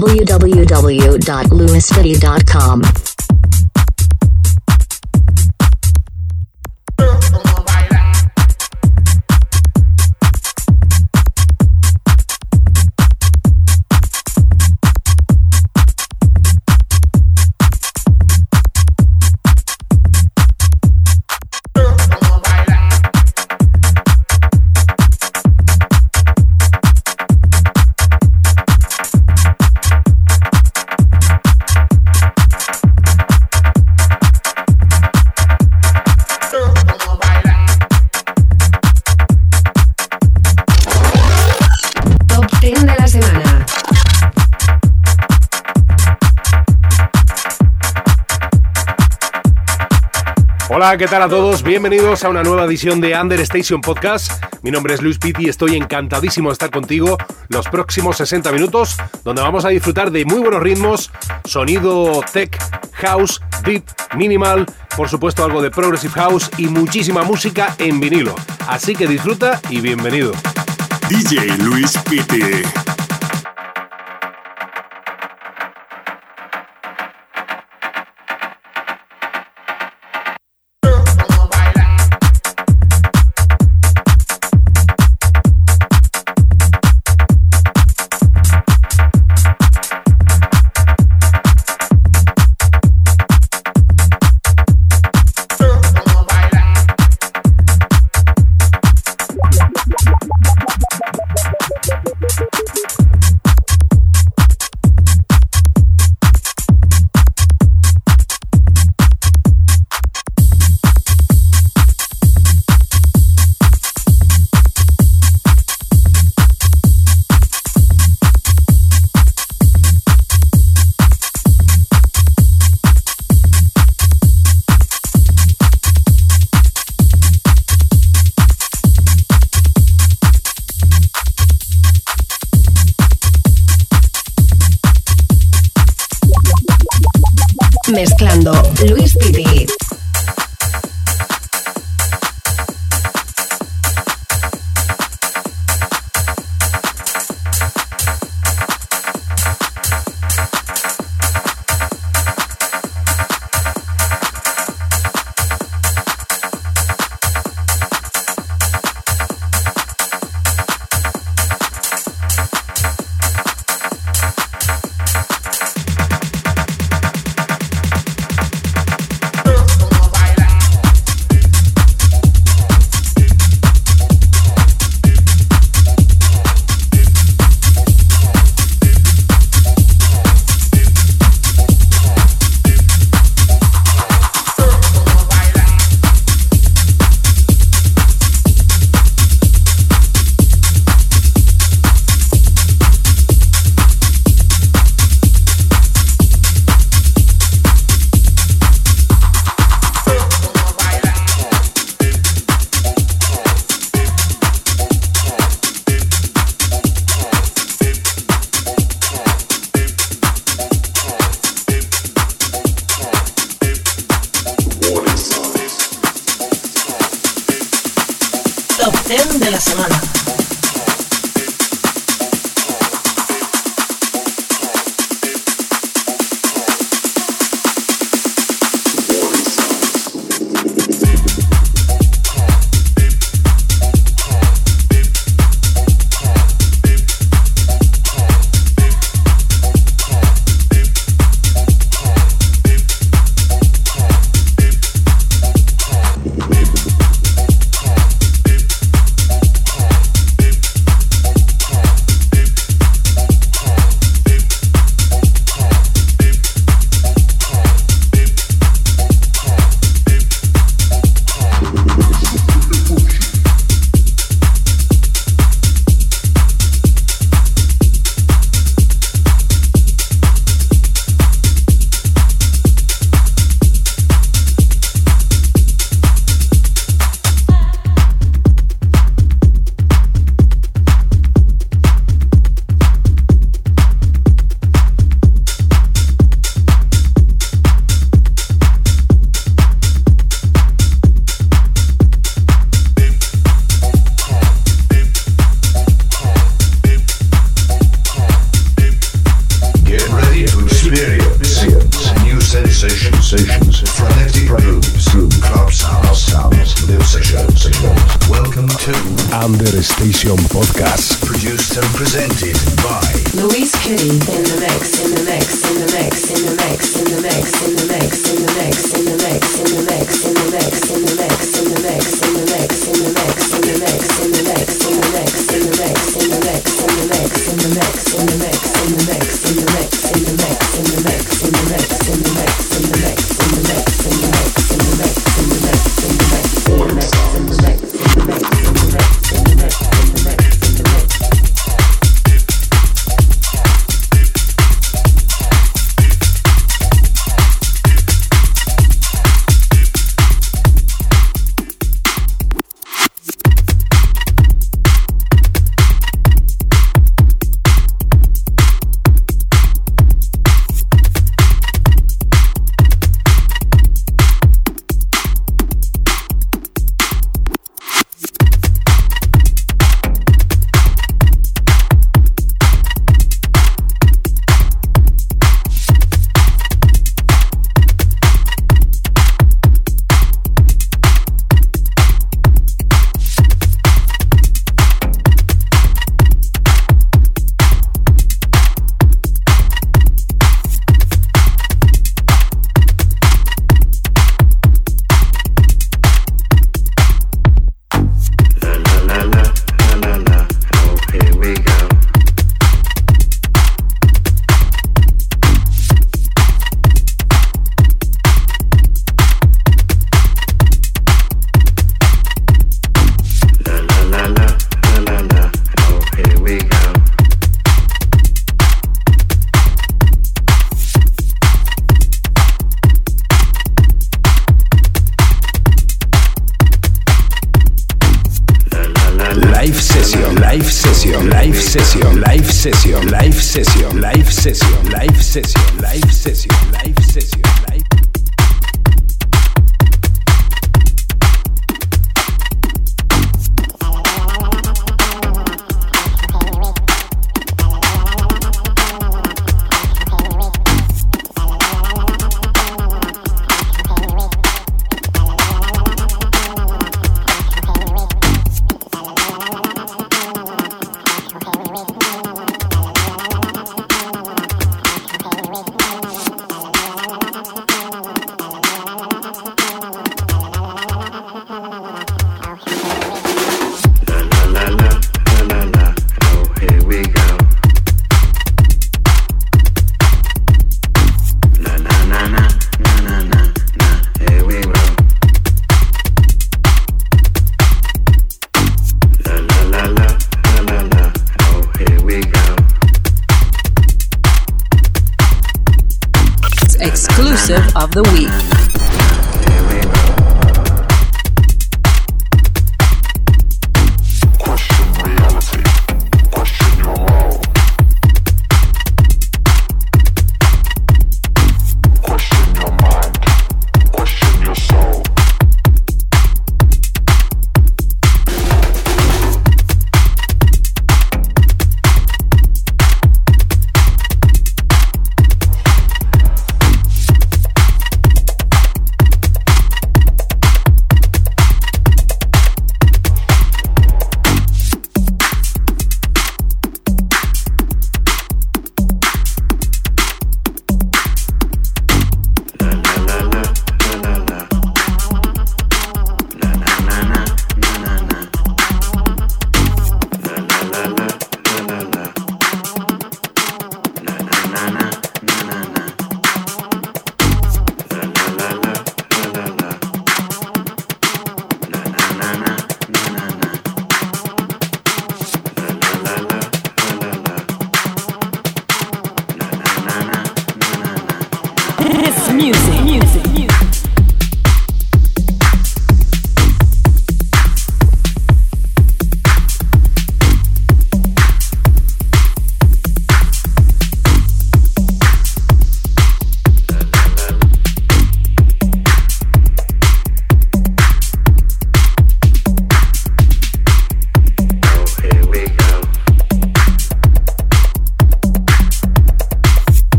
www.lewisfitty.com. Hola, ¿qué tal a todos? Bienvenidos a una nueva edición de Under Station Podcast. Mi nombre es Luis Pitti y estoy encantadísimo de estar contigo los próximos 60 minutos, donde vamos a disfrutar de muy buenos ritmos, sonido tech, house, deep, minimal, por supuesto algo de progressive house y muchísima música en vinilo. Así que disfruta y bienvenido. DJ Luis Pitti.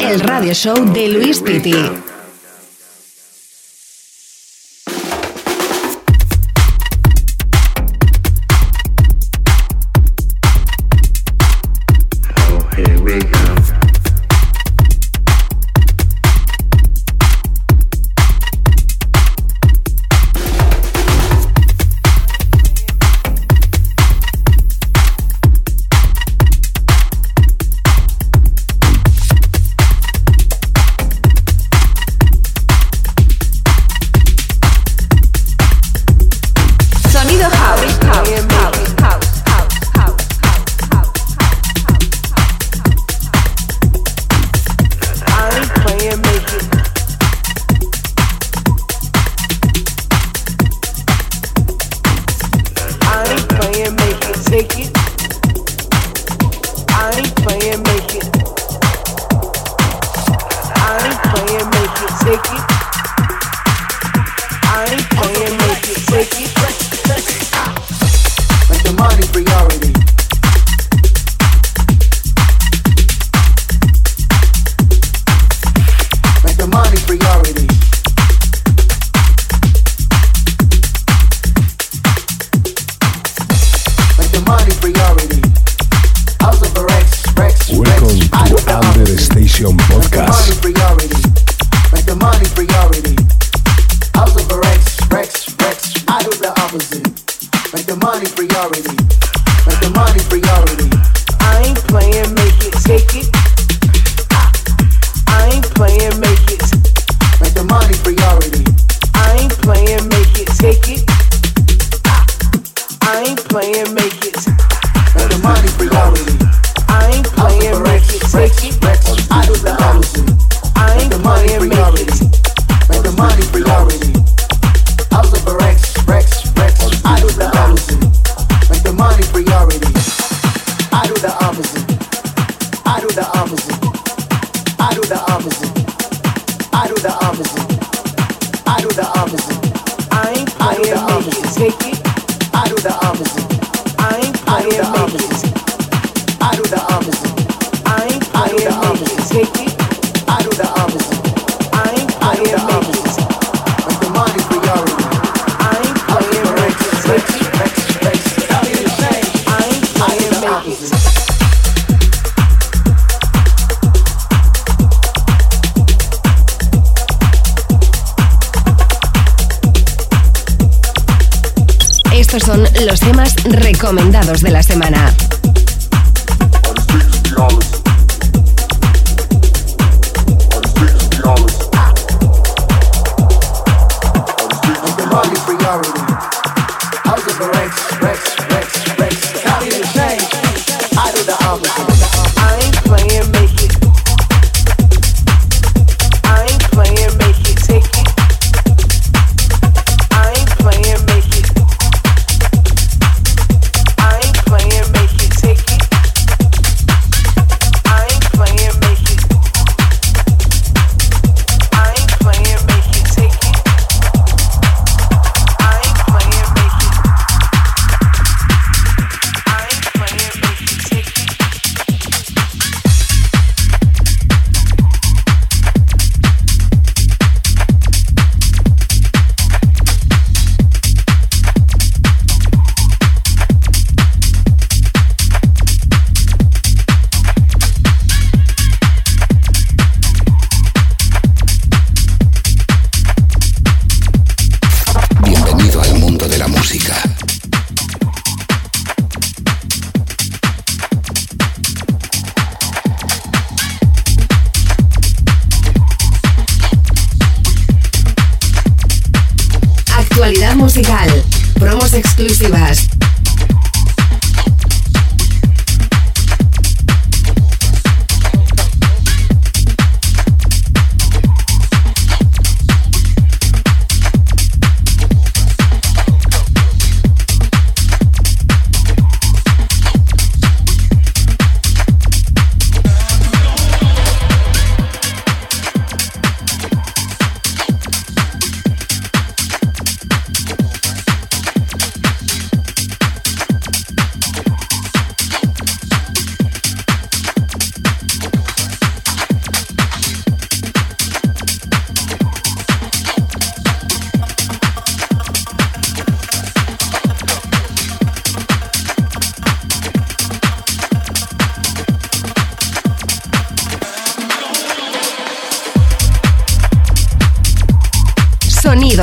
El radio show de Luis Piti. De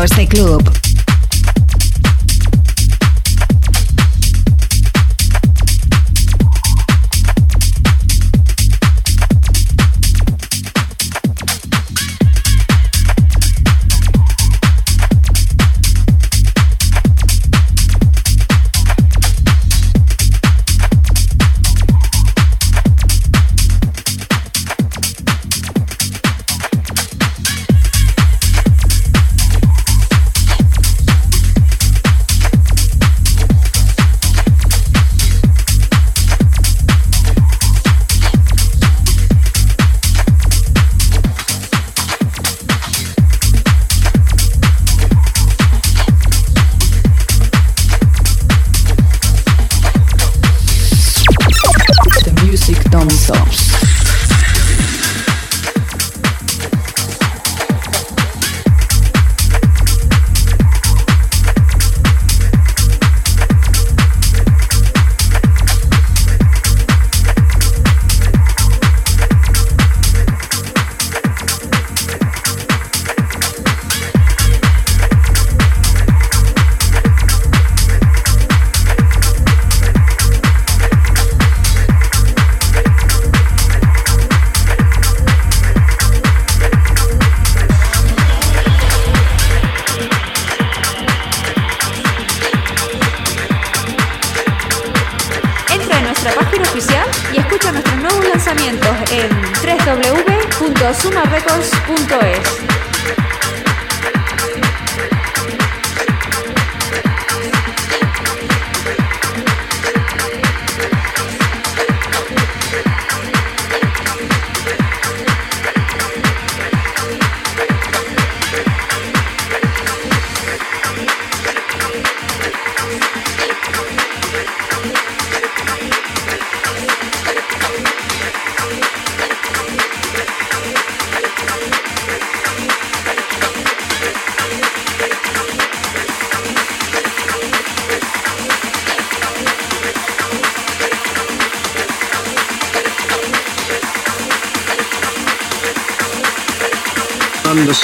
Corse Club.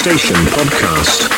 Station podcast.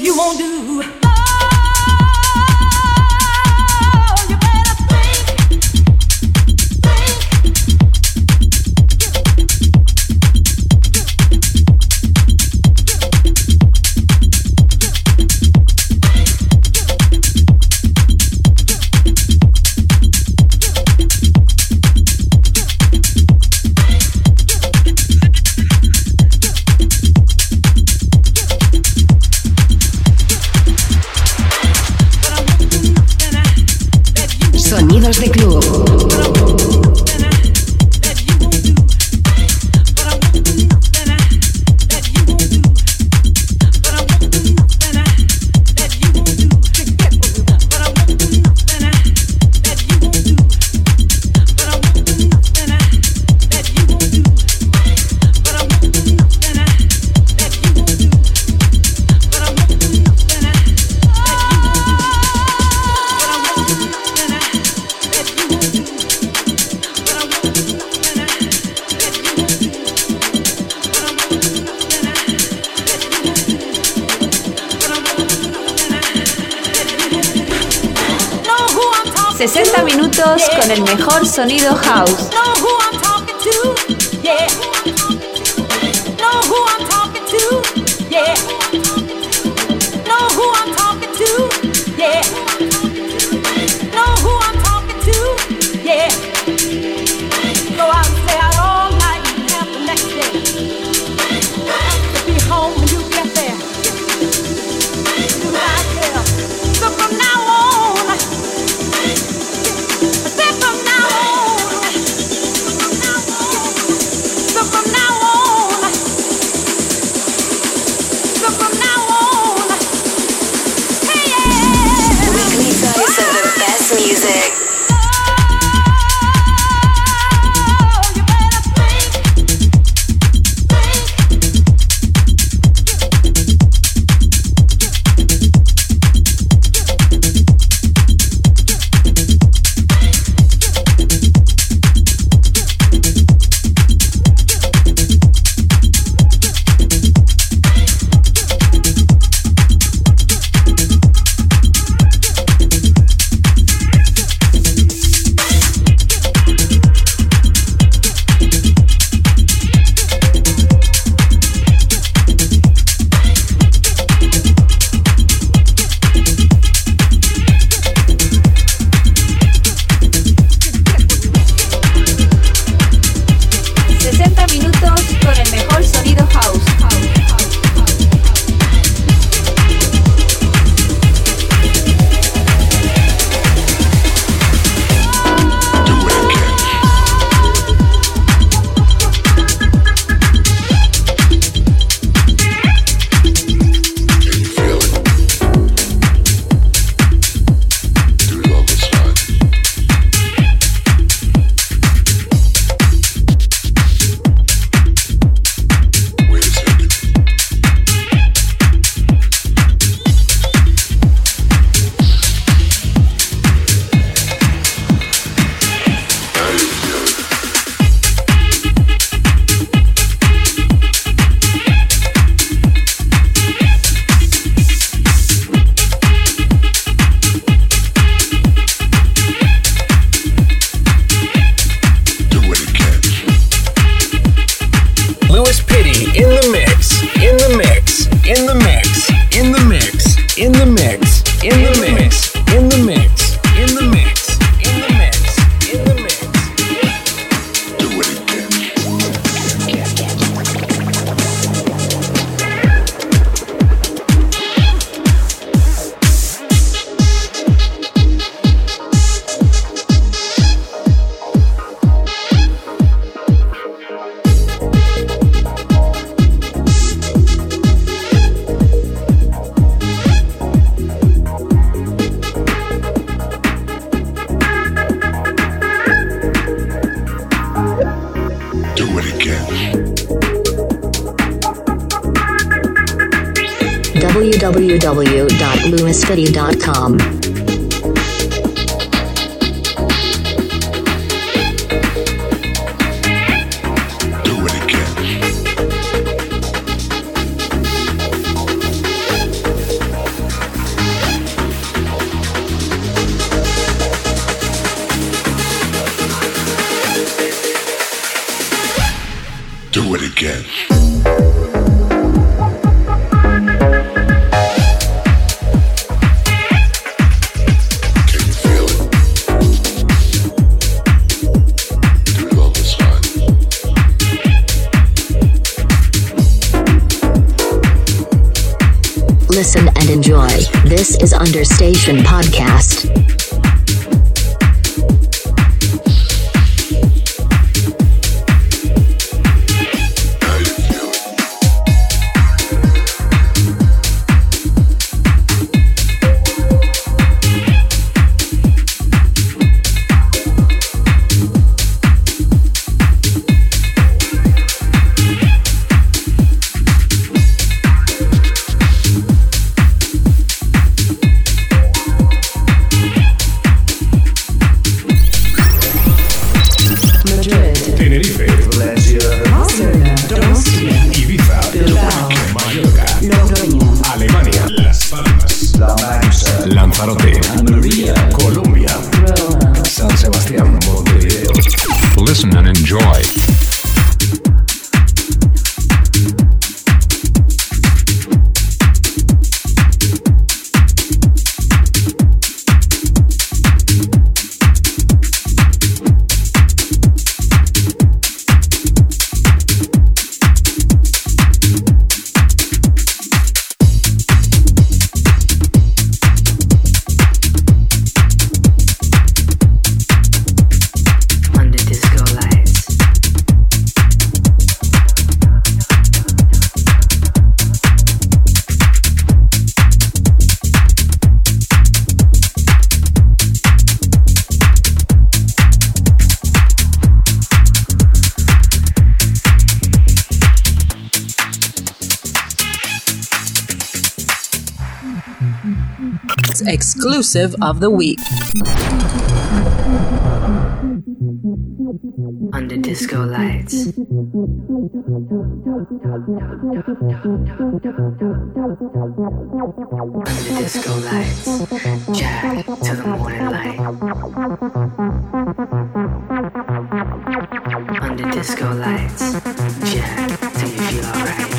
You won't do exclusive of the week. Under disco lights. Under disco lights. Jack to the morning light. Under disco lights. Jack till you feel alright.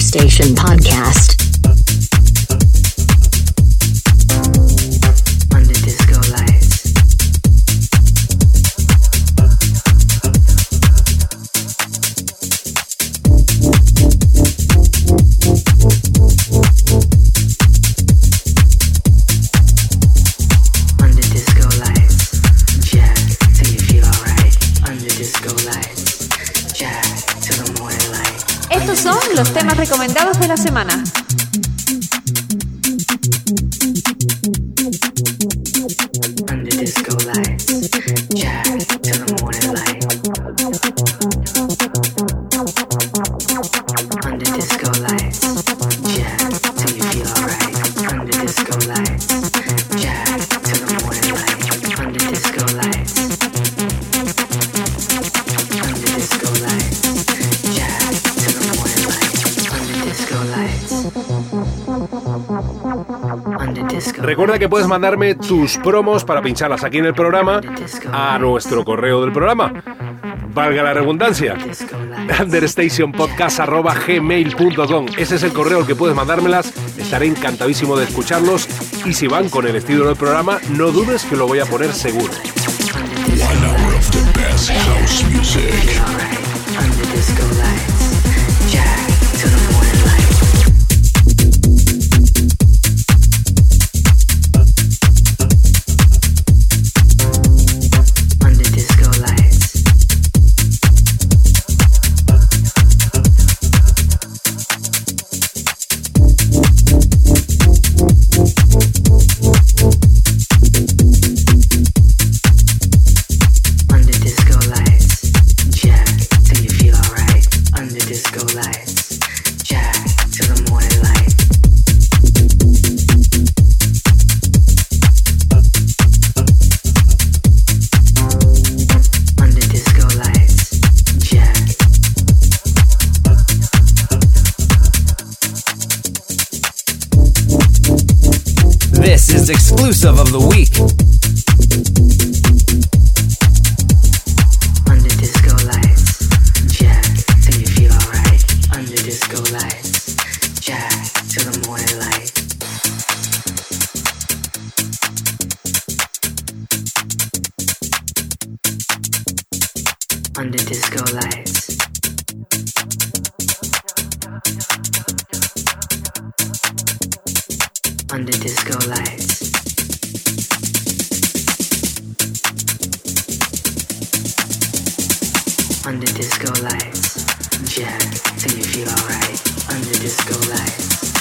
Station Podcast. Recuerda que puedes mandarme tus promos para pincharlas aquí en el programa a nuestro correo del programa. Valga la redundancia. Understationpodcast.gmail.com Ese es el correo al que puedes mandármelas. Estaré encantadísimo de escucharlos. Y si van con el estilo del programa, no dudes que lo voy a poner seguro. Under disco lights, jack till you feel alright. Under disco lights,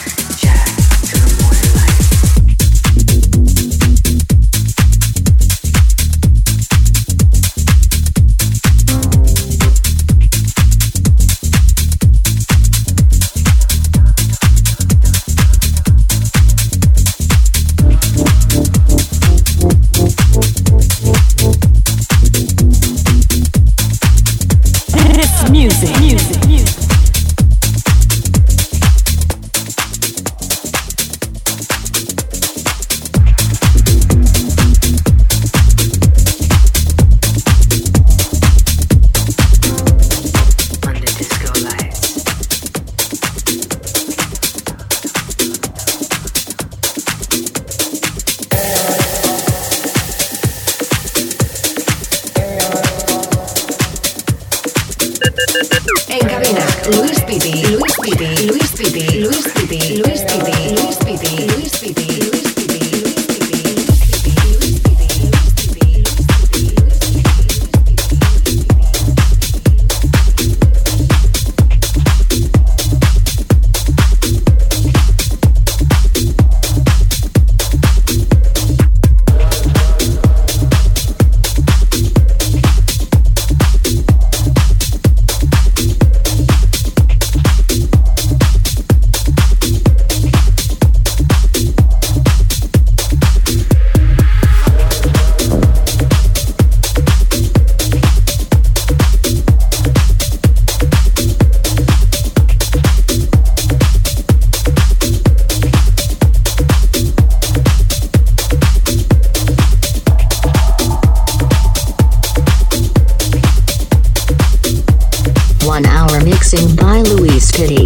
City.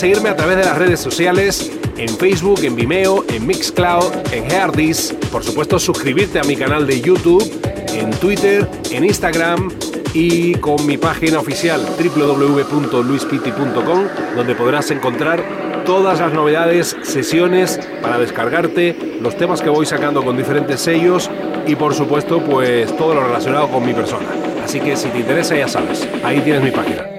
Seguirme a través de las redes sociales, en Facebook, en Vimeo, en Mixcloud, en Herdis, por supuesto suscribirte a mi canal de YouTube, en Twitter, en Instagram y con mi página oficial www.luispiti.com donde podrás encontrar todas las novedades, sesiones para descargarte, los temas que voy sacando con diferentes sellos y por supuesto pues todo lo relacionado con mi persona. Así que si te interesa ya sabes, ahí tienes mi página.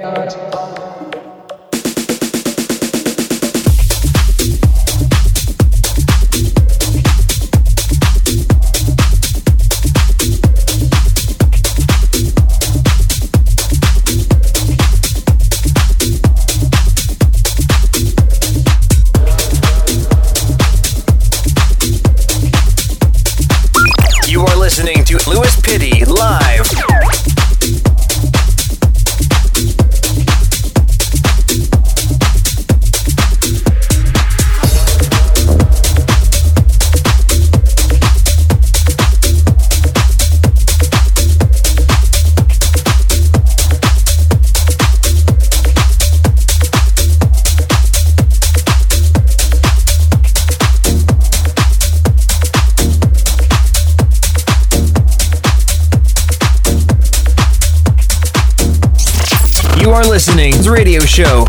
Are listening to the radio show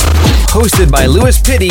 hosted by Louis Pitty.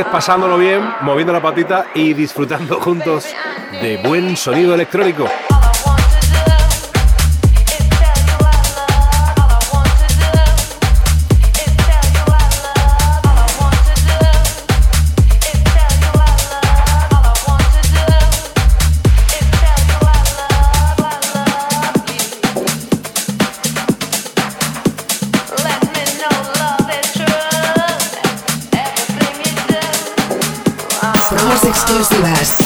estés pasándolo bien, moviendo la patita y disfrutando juntos de buen sonido electrónico. to us.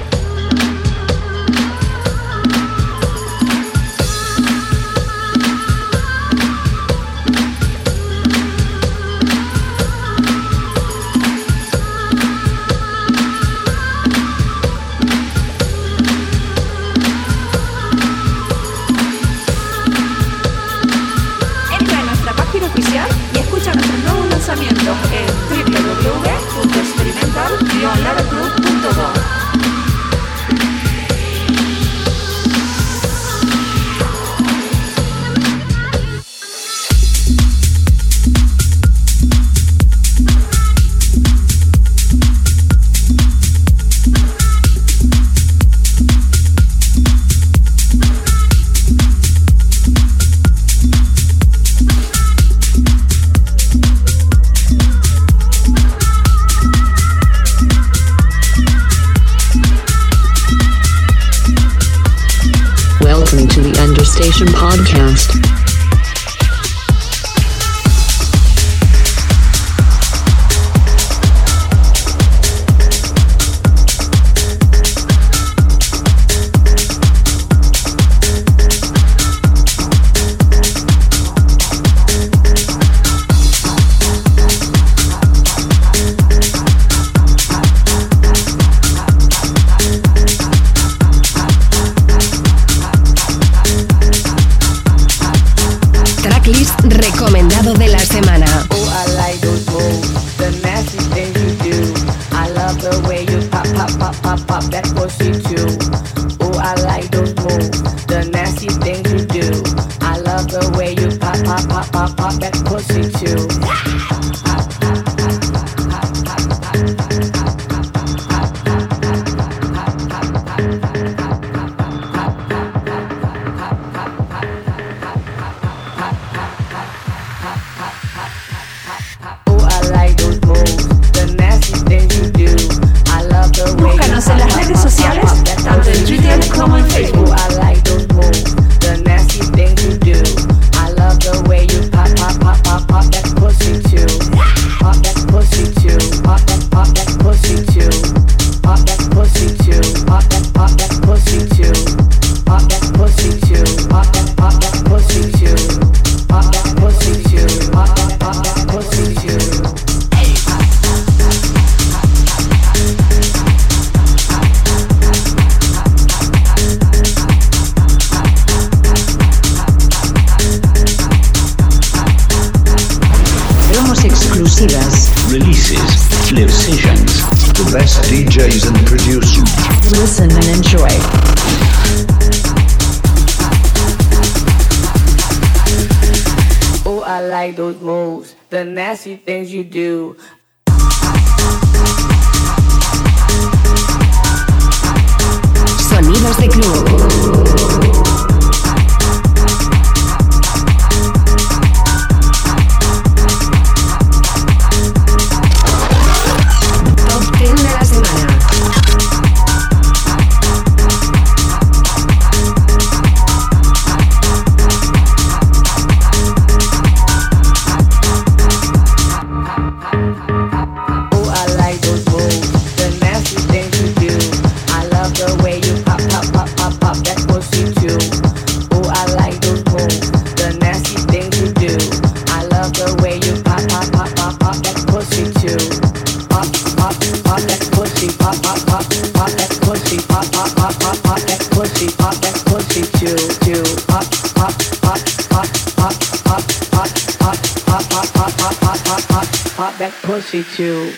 I like those moves, the nasty things you do. Sonidos de club. pussy to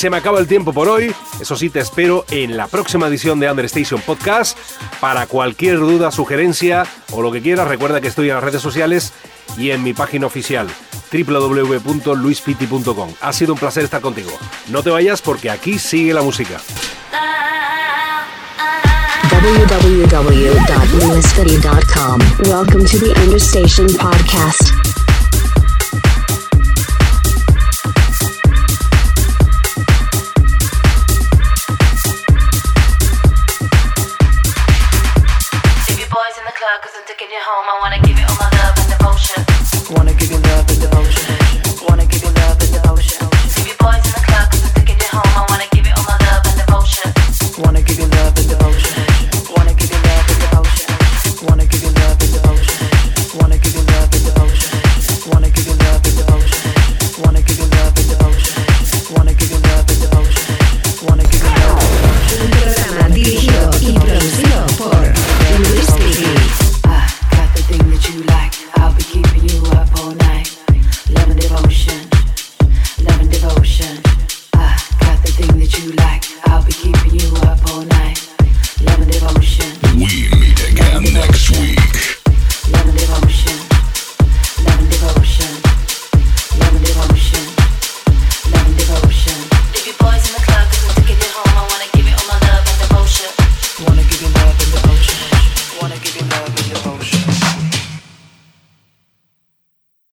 se me acaba el tiempo por hoy. Eso sí, te espero en la próxima edición de Understation Podcast. Para cualquier duda, sugerencia o lo que quieras, recuerda que estoy en las redes sociales y en mi página oficial www.luispiti.com. Ha sido un placer estar contigo. No te vayas porque aquí sigue la música. www.lewisfitty.com. Welcome to the Understation Podcast.